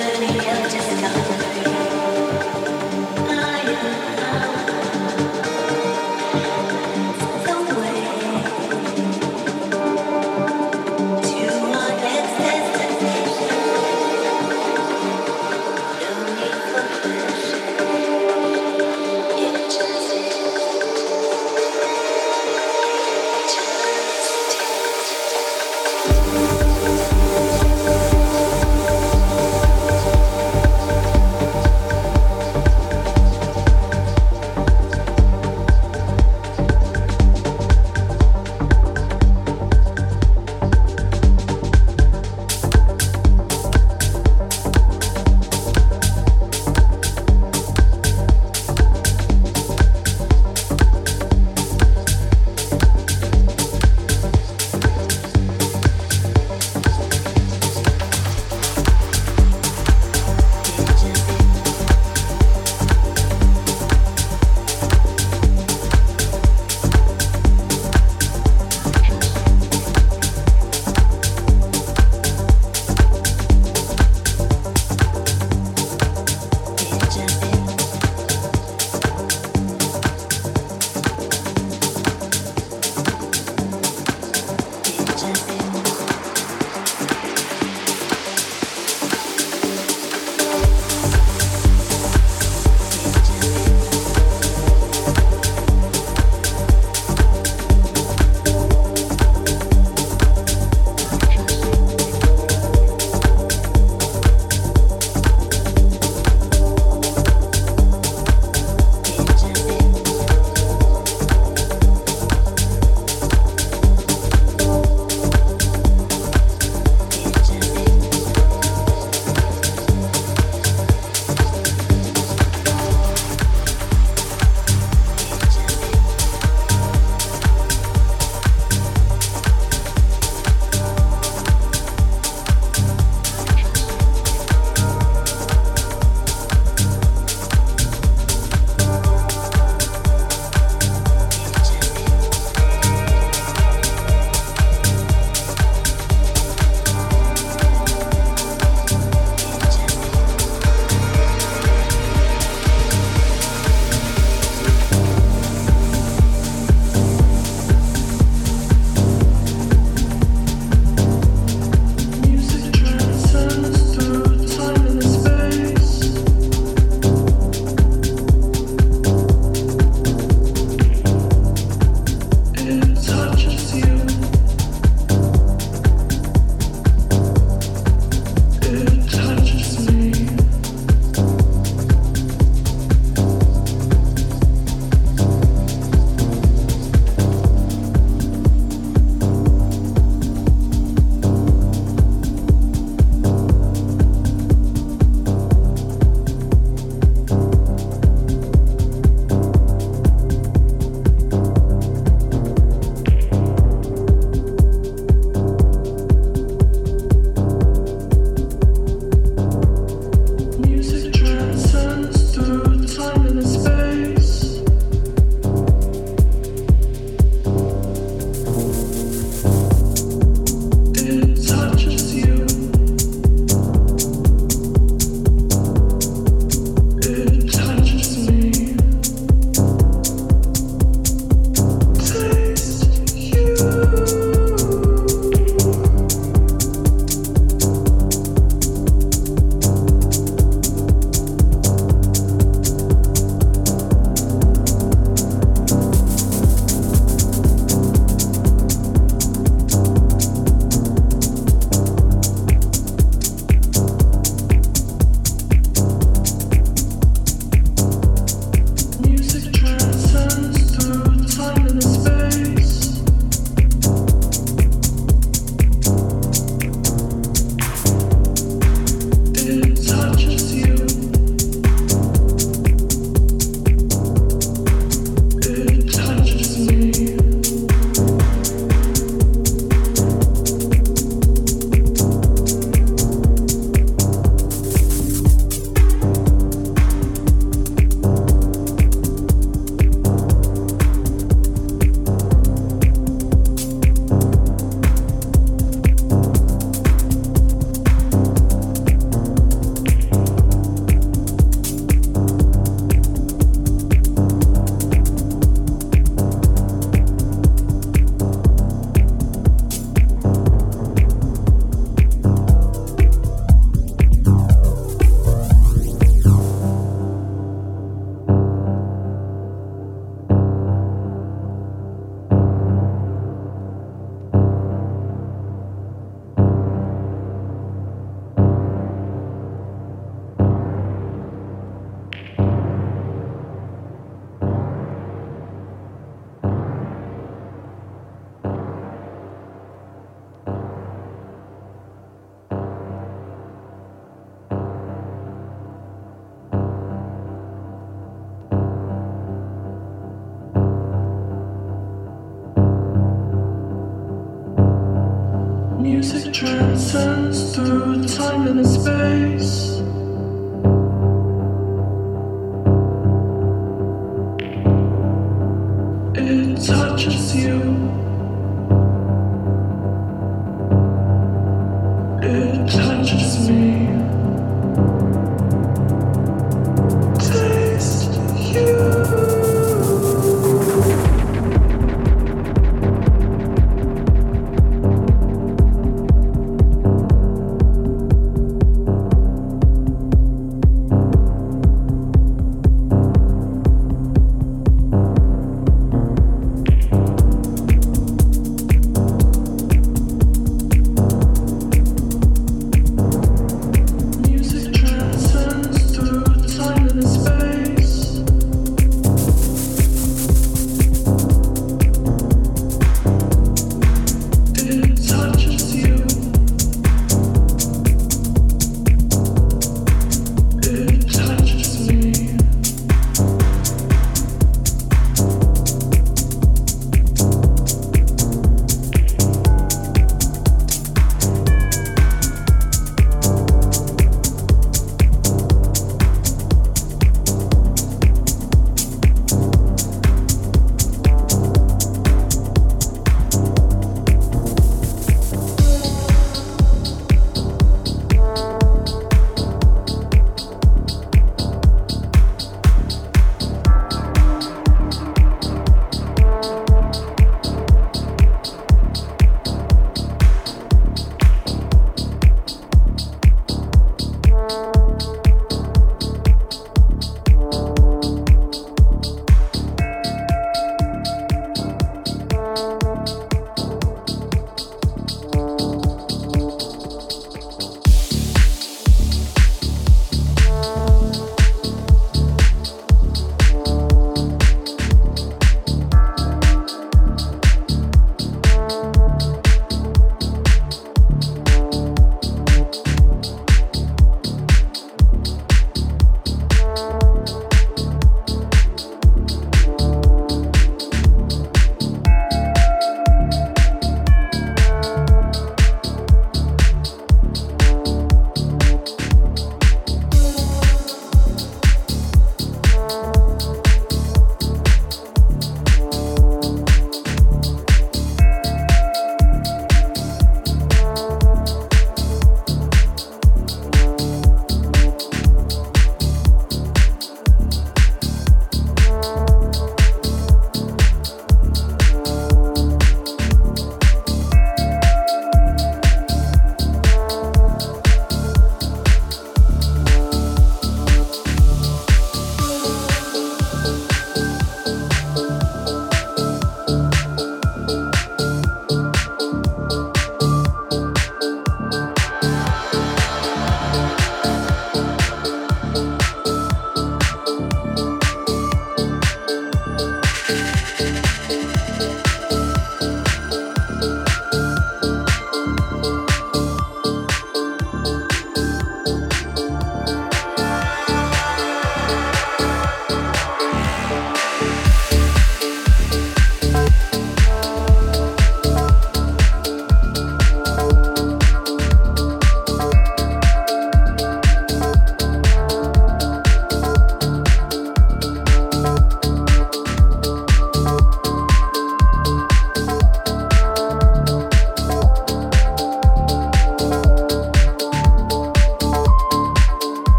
still just enough.